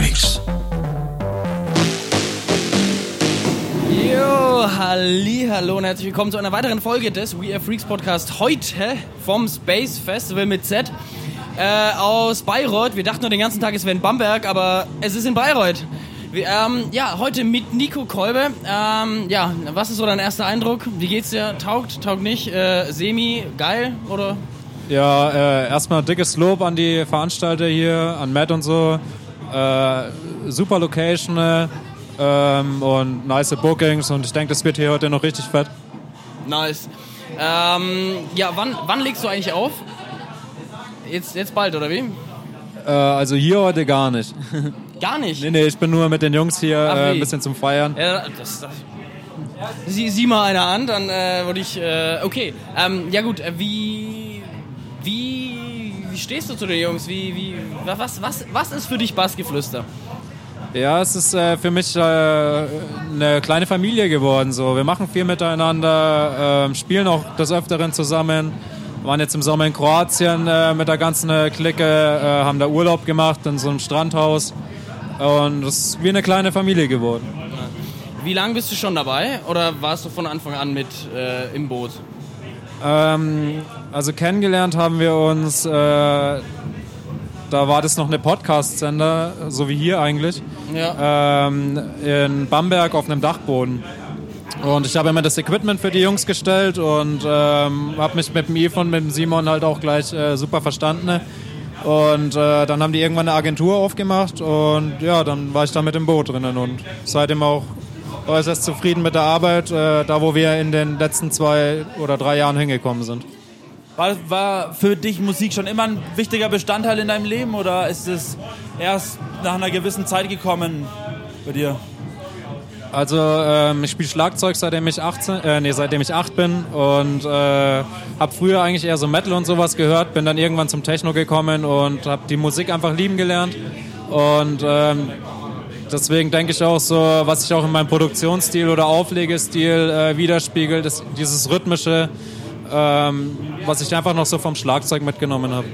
Freaks. Jo, halli, hallo und herzlich willkommen zu einer weiteren Folge des We Are Freaks Podcast. Heute vom Space Festival mit Z äh, aus Bayreuth. Wir dachten nur den ganzen Tag, es wäre in Bamberg, aber es ist in Bayreuth. Wir, ähm, ja, heute mit Nico Kolbe. Ähm, ja, was ist so dein erster Eindruck? Wie geht's dir? Taugt, taugt nicht? Äh, semi, geil oder? Ja, äh, erstmal dickes Lob an die Veranstalter hier, an Matt und so. Äh, super Location äh, ähm, und nice Bookings und ich denke, das wird hier heute noch richtig fett. Nice. Ähm, ja, wann, wann legst du eigentlich auf? Jetzt, jetzt bald, oder wie? Äh, also hier heute gar nicht. Gar nicht. nee, nee, ich bin nur mit den Jungs hier Ach, äh, ein bisschen zum Feiern. Ja, das, das, sieh, sieh mal einer an, dann äh, würde ich. Äh, okay. Ähm, ja gut, äh, wie, wie. Wie stehst du zu den Jungs? Wie, wie, was, was, was ist für dich Bassgeflüster? Ja, es ist äh, für mich äh, eine kleine Familie geworden. So. Wir machen viel miteinander, ähm, spielen auch des Öfteren zusammen. Waren jetzt im Sommer in Kroatien äh, mit der ganzen äh, Clique, äh, haben da Urlaub gemacht in so einem Strandhaus. Und es ist wie eine kleine Familie geworden. Wie lange bist du schon dabei? Oder warst du von Anfang an mit äh, im Boot? Ähm, also kennengelernt haben wir uns, äh, da war das noch eine Podcast-Sender, so wie hier eigentlich, Ja. ähm, in Bamberg auf einem Dachboden. Und ich habe immer das Equipment für die Jungs gestellt und ähm, habe mich mit dem und mit dem Simon halt auch gleich äh, super verstanden. Und äh, dann haben die irgendwann eine Agentur aufgemacht und ja, dann war ich da mit im Boot drinnen und seitdem auch äußerst zufrieden mit der Arbeit, äh, da wo wir in den letzten zwei oder drei Jahren hingekommen sind. War, war für dich Musik schon immer ein wichtiger Bestandteil in deinem Leben oder ist es erst nach einer gewissen Zeit gekommen bei dir? Also ähm, ich spiele Schlagzeug seitdem ich 18, äh, nee, seitdem ich 8 bin und äh, habe früher eigentlich eher so Metal und sowas gehört, bin dann irgendwann zum Techno gekommen und habe die Musik einfach lieben gelernt und ähm, deswegen denke ich auch so, was sich auch in meinem Produktionsstil oder Auflegestil äh, widerspiegelt, ist dieses rhythmische, ähm, was ich einfach noch so vom Schlagzeug mitgenommen habe.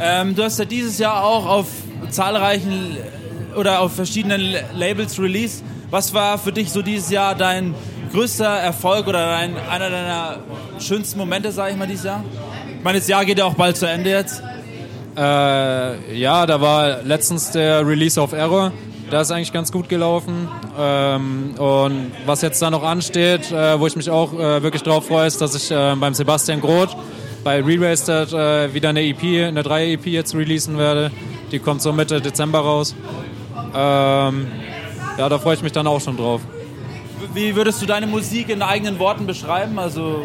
Ähm, du hast ja dieses Jahr auch auf zahlreichen oder auf verschiedenen Labels released. Was war für dich so dieses Jahr dein größter Erfolg oder dein, einer deiner schönsten Momente, sage ich mal, dieses Jahr? Ich meine, das Jahr geht ja auch bald zu Ende jetzt. Äh, ja, da war letztens der Release of Error. Der ist eigentlich ganz gut gelaufen. Ähm, und was jetzt da noch ansteht, äh, wo ich mich auch äh, wirklich drauf freue, ist, dass ich äh, beim Sebastian Groth bei Re-Wasted äh, wieder eine EP, eine 3 EP jetzt releasen werde. Die kommt so Mitte Dezember raus. Ähm, ja, da freue ich mich dann auch schon drauf. Wie würdest du deine Musik in eigenen Worten beschreiben? Also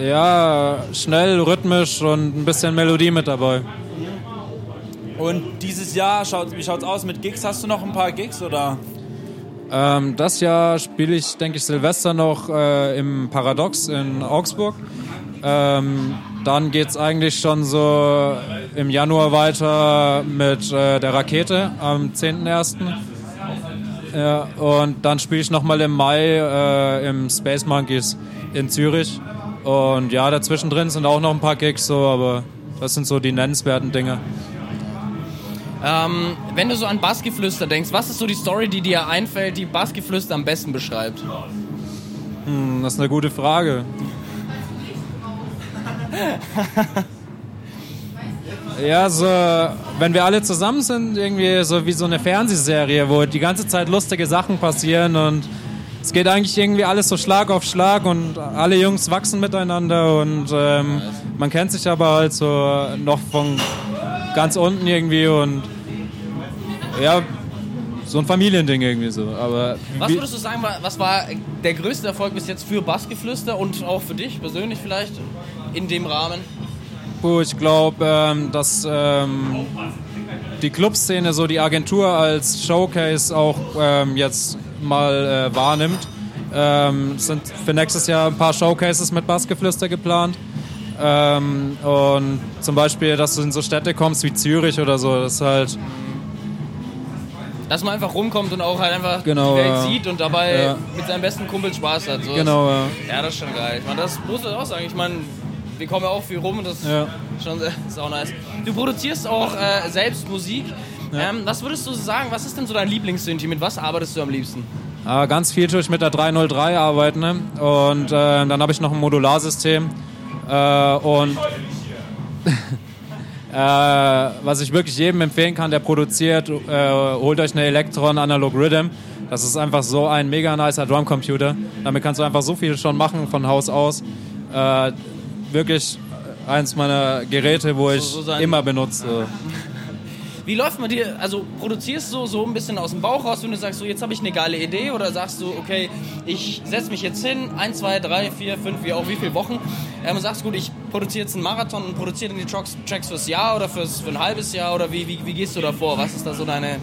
Ja, schnell, rhythmisch und ein bisschen Melodie mit dabei. Und dieses Jahr, schaut, wie schaut's aus mit Gigs? Hast du noch ein paar Gigs oder? Ähm, das Jahr spiele ich, denke ich, Silvester noch äh, im Paradox in Augsburg. Ähm, dann geht es eigentlich schon so im Januar weiter mit äh, der Rakete am 10.01. Ja, und dann spiele ich nochmal im Mai äh, im Space Monkeys in Zürich. Und ja, dazwischen drin sind auch noch ein paar Gigs, so, aber das sind so die nennenswerten Dinge. Ähm, wenn du so an Bassgeflüster denkst, was ist so die Story, die dir einfällt, die Bassgeflüster am besten beschreibt? Hm, das ist eine gute Frage. Ja, so, wenn wir alle zusammen sind, irgendwie so wie so eine Fernsehserie, wo die ganze Zeit lustige Sachen passieren und es geht eigentlich irgendwie alles so Schlag auf Schlag und alle Jungs wachsen miteinander und ähm, man kennt sich aber halt so noch von ganz unten irgendwie und ja, so ein Familiending irgendwie so. Aber Was würdest du sagen, was war der größte Erfolg bis jetzt für Bassgeflüster und auch für dich persönlich vielleicht in dem Rahmen? Puh, ich glaube, ähm, dass ähm, die Clubszene so die Agentur als Showcase auch ähm, jetzt mal äh, wahrnimmt. Ähm, es sind für nächstes Jahr ein paar Showcases mit Bassgeflüster geplant. Ähm, und zum Beispiel, dass du in so Städte kommst wie Zürich oder so, das ist halt, Dass man einfach rumkommt und auch halt einfach Genau, die Welt ja. sieht und dabei Ja. mit seinem besten Kumpel Spaß hat. So. genau, äh, Ja, das ist schon geil. Ich meine, das muss ich auch sagen. Ich meine, wir kommen ja auch viel rum und das Ja. ist schon ist auch nice. Du produzierst auch äh, selbst Musik. Ähm, was würdest du sagen, was ist denn so dein Lieblingssynthi? Mit was arbeitest du am liebsten? Äh, ganz viel tue ich mit der 303 arbeiten. Ne? Und äh, dann habe ich noch ein Modularsystem. Äh, und äh, was ich wirklich jedem empfehlen kann, der produziert, äh, holt euch eine Electron Analog Rhythm. Das ist einfach so ein mega nicer Drumcomputer. Damit kannst du einfach so viel schon machen von Haus aus. Äh, wirklich eins meiner Geräte, wo ich so sein- immer benutze. Wie läuft man dir, also produzierst du so ein bisschen aus dem Bauch raus, wenn du sagst, so jetzt habe ich eine geile Idee oder sagst du, okay, ich setze mich jetzt hin, ein, zwei, drei, vier, fünf, wie auch wie viele Wochen ähm, sagst, gut, ich produziere jetzt einen Marathon und produziere dann die Tracks, Tracks fürs Jahr oder fürs, für ein halbes Jahr oder wie, wie, wie gehst du da vor? Was ist da so deine...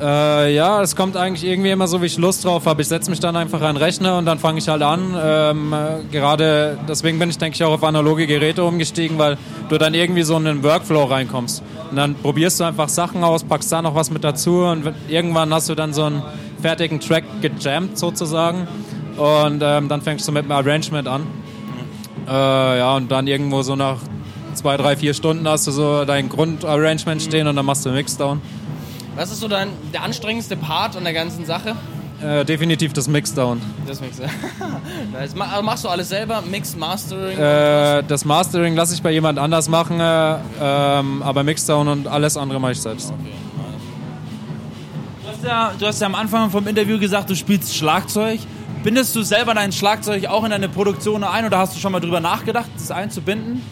Äh, ja, es kommt eigentlich irgendwie immer so, wie ich Lust drauf habe. Ich setze mich dann einfach an den Rechner und dann fange ich halt an. Ähm, äh, gerade deswegen bin ich, denke ich, auch auf analoge Geräte umgestiegen, weil du dann irgendwie so in einen Workflow reinkommst. Und dann probierst du einfach Sachen aus, packst da noch was mit dazu und irgendwann hast du dann so einen fertigen Track gejammt sozusagen. Und ähm, dann fängst du mit dem Arrangement an. Äh, ja, und dann irgendwo so nach zwei, drei, vier Stunden hast du so dein Grundarrangement stehen und dann machst du Mixdown. Was ist so dein, der anstrengendste Part an der ganzen Sache? Äh, definitiv das Mixdown. Das Mix. nice. Ma- also Machst du alles selber? Mix, Mastering? Äh, das Mastering lasse ich bei jemand anders machen, äh, ähm, aber Mixdown und alles andere mache ich selbst. Du hast, ja, du hast ja am Anfang vom Interview gesagt, du spielst Schlagzeug. Bindest du selber dein Schlagzeug auch in deine Produktion ein oder hast du schon mal drüber nachgedacht, das einzubinden?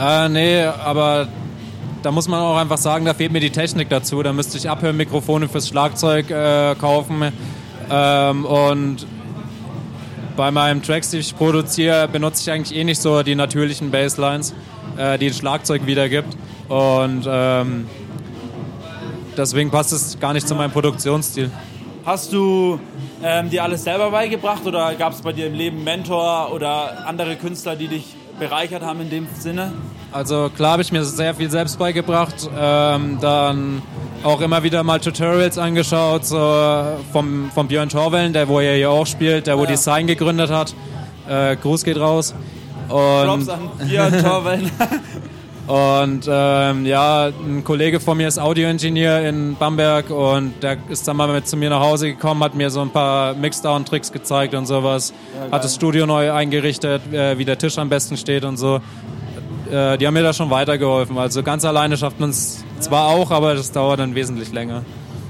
Äh, nee, aber da muss man auch einfach sagen, da fehlt mir die Technik dazu. Da müsste ich Abhörmikrofone fürs Schlagzeug äh, kaufen. Ähm, und bei meinen Tracks, die ich produziere, benutze ich eigentlich eh nicht so die natürlichen Basslines, äh, die ein Schlagzeug wiedergibt. Und ähm, deswegen passt es gar nicht zu meinem Produktionsstil. Hast du ähm, dir alles selber beigebracht oder gab es bei dir im Leben Mentor oder andere Künstler, die dich bereichert haben in dem Sinne? Also klar habe ich mir sehr viel selbst beigebracht, ähm, dann auch immer wieder mal Tutorials angeschaut, so vom, vom Björn Torwellen, der wo er hier auch spielt, der wo Ja. die Sign gegründet hat. Äh, Gruß geht raus. Props Und, an Björn Torwellen. Und ähm, ja, ein Kollege von mir ist Audioingenieur in Bamberg und der ist dann mal mit zu mir nach Hause gekommen, hat mir so ein paar Mixdown-Tricks gezeigt und sowas, hat das Studio neu eingerichtet, äh, wie der Tisch am besten steht und so. Äh, die haben mir da schon weitergeholfen. Also ganz alleine schafft man es zwar auch, aber das dauert dann wesentlich länger.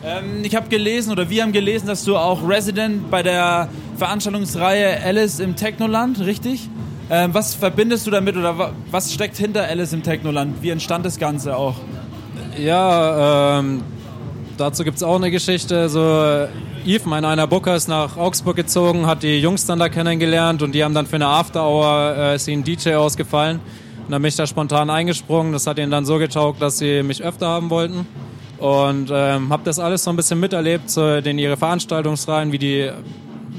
ähm, ich habe gelesen oder wir haben gelesen, dass du auch Resident bei der Veranstaltungsreihe Alice im Technoland, richtig? Ähm, was verbindest du damit oder wa was steckt hinter Alice im Technoland? Wie entstand das Ganze auch? Ja, ähm, dazu gibt es auch eine Geschichte. So, äh, Yves, mein einer Booker, ist nach Augsburg gezogen, hat die Jungs dann da kennengelernt und die haben dann für eine After Hour äh, ist ihnen DJ ausgefallen. Und dann bin ich da spontan eingesprungen. Das hat ihnen dann so getaugt, dass sie mich öfter haben wollten. Und ähm, habe das alles so ein bisschen miterlebt, so in ihre Veranstaltungsreihen, wie die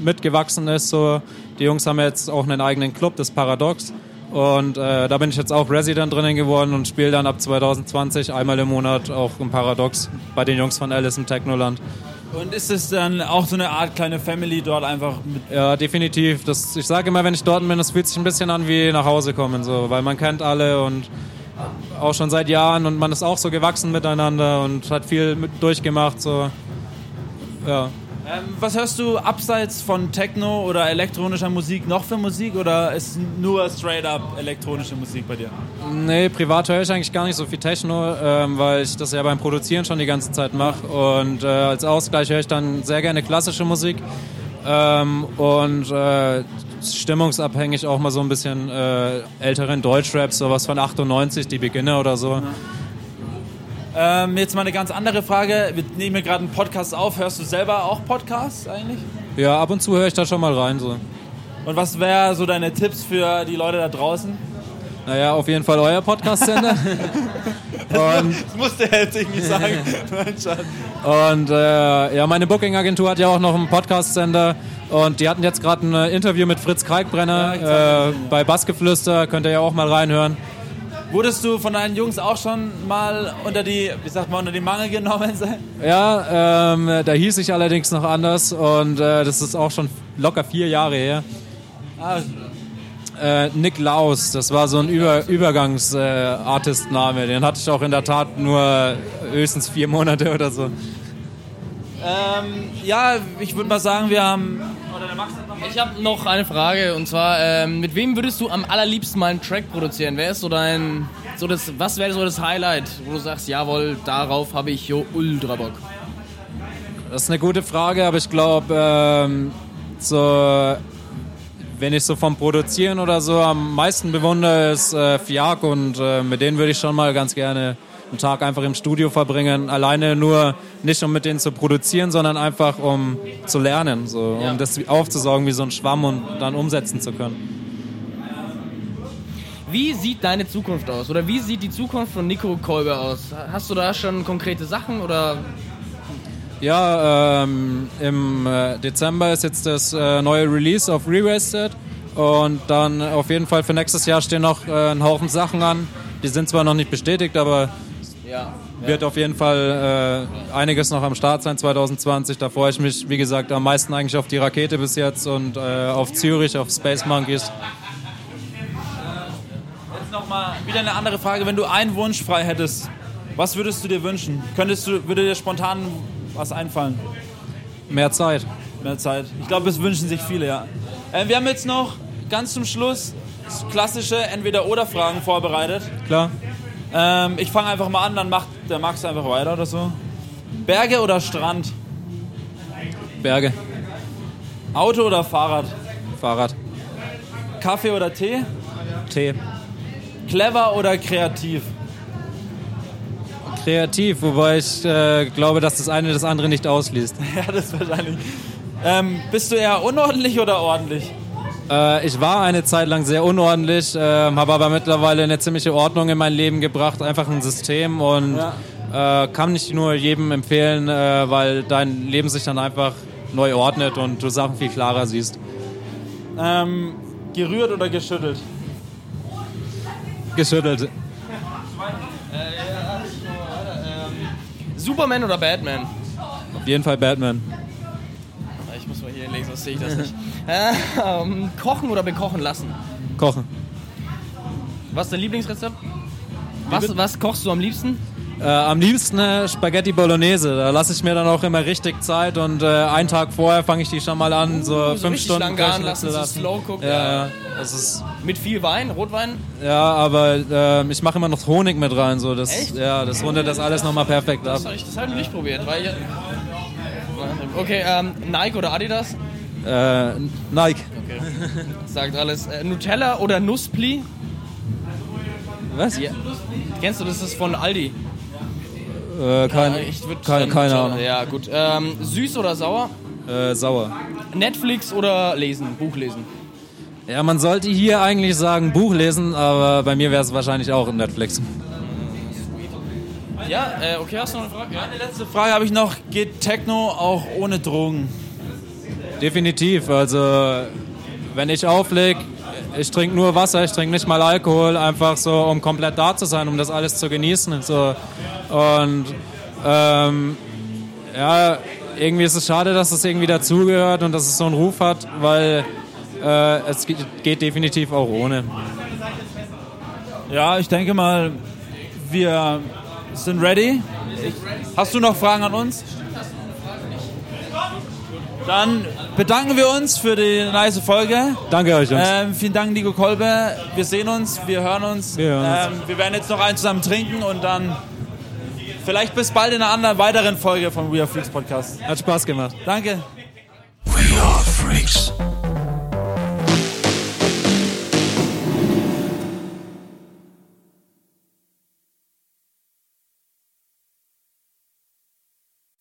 mitgewachsen ist. So. Die Jungs haben jetzt auch einen eigenen Club, das Paradox. Und äh, da bin ich jetzt auch Resident drinnen geworden und spiele dann ab 2020 einmal im Monat auch im Paradox bei den Jungs von Alice im Technoland. Und ist es dann auch so eine Art kleine Family dort einfach mit Ja, definitiv. Das, ich sage immer, wenn ich dort bin, das fühlt sich ein bisschen an wie nach Hause kommen, so, weil man kennt alle und auch schon seit Jahren und man ist auch so gewachsen miteinander und hat viel mit durchgemacht. So. Ja. Ähm, was hörst du abseits von Techno oder elektronischer Musik noch für Musik oder ist nur straight up elektronische Musik bei dir? Nee, privat höre ich eigentlich gar nicht so viel Techno, ähm, weil ich das ja beim Produzieren schon die ganze Zeit mache. Und äh, als Ausgleich höre ich dann sehr gerne klassische Musik. Ähm, und äh, stimmungsabhängig auch mal so ein bisschen äh, älteren Deutschrap, sowas von 98, die Beginner oder so. Ähm, jetzt mal eine ganz andere Frage. Wir nehmen hier gerade einen Podcast auf. Hörst du selber auch Podcasts eigentlich? Ja, ab und zu höre ich da schon mal rein. So. Und was wäre so deine Tipps für die Leute da draußen? Naja, auf jeden Fall euer Podcast-Sender. Das musste er jetzt irgendwie sagen. Und äh, ja, meine Booking-Agentur hat ja auch noch einen Podcast-Sender und die hatten jetzt gerade ein Interview mit Fritz Kalkbrenner Ja, äh, bei Bassgeflüster, könnt ihr ja auch mal reinhören. Wurdest du von deinen Jungs auch schon mal unter die, wie sagt man, unter die Mangel genommen sein? Ja, ähm, da hieß ich allerdings noch anders und äh, das ist auch schon locker vier Jahre her. Ah, Äh, Nick Laus, das war so ein Über Übergangs-Artist-Name. Den hatte ich auch in der Tat nur höchstens vier Monate oder so. Ähm, ja, ich würde mal sagen, wir haben. Ich habe noch eine Frage und zwar, ähm, mit wem würdest du am allerliebsten mal einen Track produzieren? Wer ist so dein, so das, was wäre so das Highlight, wo du sagst, jawohl, darauf habe ich jo ultra Bock? Das ist eine gute Frage, aber ich glaube, ähm, so, wenn ich so vom Produzieren oder so am meisten bewundere, ist äh, Fiak und äh, mit denen würde ich schon mal ganz gerne einen Tag einfach im Studio verbringen. Alleine nur nicht um mit denen zu produzieren, sondern einfach um zu lernen, so, Ja. um das aufzusaugen wie so ein Schwamm und dann umsetzen zu können. Wie sieht deine Zukunft aus? Oder wie sieht die Zukunft von Nico Kolber aus? Hast du da schon konkrete Sachen oder Ja, ähm, im äh, Dezember ist jetzt das äh, neue Release auf Re-Wasted und dann auf jeden Fall für nächstes Jahr stehen noch äh, ein Haufen Sachen an. Die sind zwar noch nicht bestätigt, aber ja? wird auf jeden Fall äh, einiges noch am Start sein 2020. Da freue ich mich, wie gesagt, am meisten eigentlich auf die Rakete bis jetzt und äh, auf Zürich, auf Space Monkeys. Jetzt nochmal wieder eine andere Frage. Wenn du einen Wunsch frei hättest, was würdest du dir wünschen? Könntest du, würde dir spontan was einfallen? Mehr Zeit. Mehr Zeit. Ich glaube, es wünschen sich viele, ja. Äh, wir haben jetzt noch ganz zum Schluss klassische Entweder-Oder-Fragen vorbereitet. Klar? Ähm, ich fange einfach mal an, dann macht der Max einfach weiter oder so. Berge oder Strand? Berge. Auto oder Fahrrad? Fahrrad. Kaffee oder Tee? Tee. Clever oder kreativ? Kreativ, wobei ich äh, glaube, dass das eine das andere nicht ausliest. Ja, das wahrscheinlich. Ähm, bist du eher unordentlich oder ordentlich? Äh, ich war eine Zeit lang sehr unordentlich, äh, habe aber mittlerweile eine ziemliche Ordnung in mein Leben gebracht, einfach ein System und äh, kann nicht nur jedem empfehlen, äh, weil dein Leben sich dann einfach neu ordnet und du Sachen viel klarer siehst. Ähm, gerührt oder geschüttelt? Geschüttelt. Superman oder Batman? Auf jeden Fall Batman. Ich muss mal hier lesen, sonst sehe ich das nicht. Ähm, kochen oder bekochen lassen? Kochen. Was ist dein Lieblingsrezept? Was, was kochst du am liebsten? Äh, am liebsten äh, Spaghetti Bolognese. Da lasse ich mir dann auch immer richtig Zeit und äh, einen Tag vorher fange ich die schon mal an, so so fünf Stunden lang garen lassen, zu lassen. slow cook, Ja, ja. Das ist Mit viel Wein, Rotwein? Ja, aber äh, ich mache immer noch Honig mit rein, so das, Echt? ja, das rundet das alles nochmal perfekt ab. Das habe ich, das noch nicht probiert, weil ich, Okay, ähm, Nike oder Adidas? Äh, Nike. Sagt alles. Äh, Nutella oder Nusspli? Was? Ja. Kennst du das? Das ist von Aldi. Äh, kein, Äh, ich würd keine, dann keine Nutella- Ahnung. Ja, gut. Ähm, süß oder sauer? Äh, sauer. Netflix oder lesen? Buch lesen? Ja, man sollte hier eigentlich sagen Buch lesen, aber bei mir wäre es wahrscheinlich auch Netflix. Ja, äh, okay, hast du noch eine Frage? Ja. Eine letzte Frage habe ich noch. Geht Techno auch ohne Drogen? Definitiv. Also, wenn ich aufleg, ich trinke nur Wasser, ich trinke nicht mal Alkohol, einfach so, um komplett da zu sein, um das alles zu genießen. So. Und ähm, ja, irgendwie ist es schade, dass es irgendwie dazugehört und dass es so einen Ruf hat, weil äh, es geht, geht definitiv auch ohne. Ja, ich denke mal, wir sind ready. Ich, hast du noch Fragen an uns? Dann bedanken wir uns für die nice Folge. Danke euch, Jungs. Ähm, vielen Dank, Nico Kolbe. Wir sehen uns, wir hören uns. Wir hören uns. Ähm, wir werden jetzt noch einen zusammen trinken und dann vielleicht bis bald in einer anderen weiteren Folge vom We Are Freaks Podcast. Hat Spaß gemacht. Danke. We are freaks.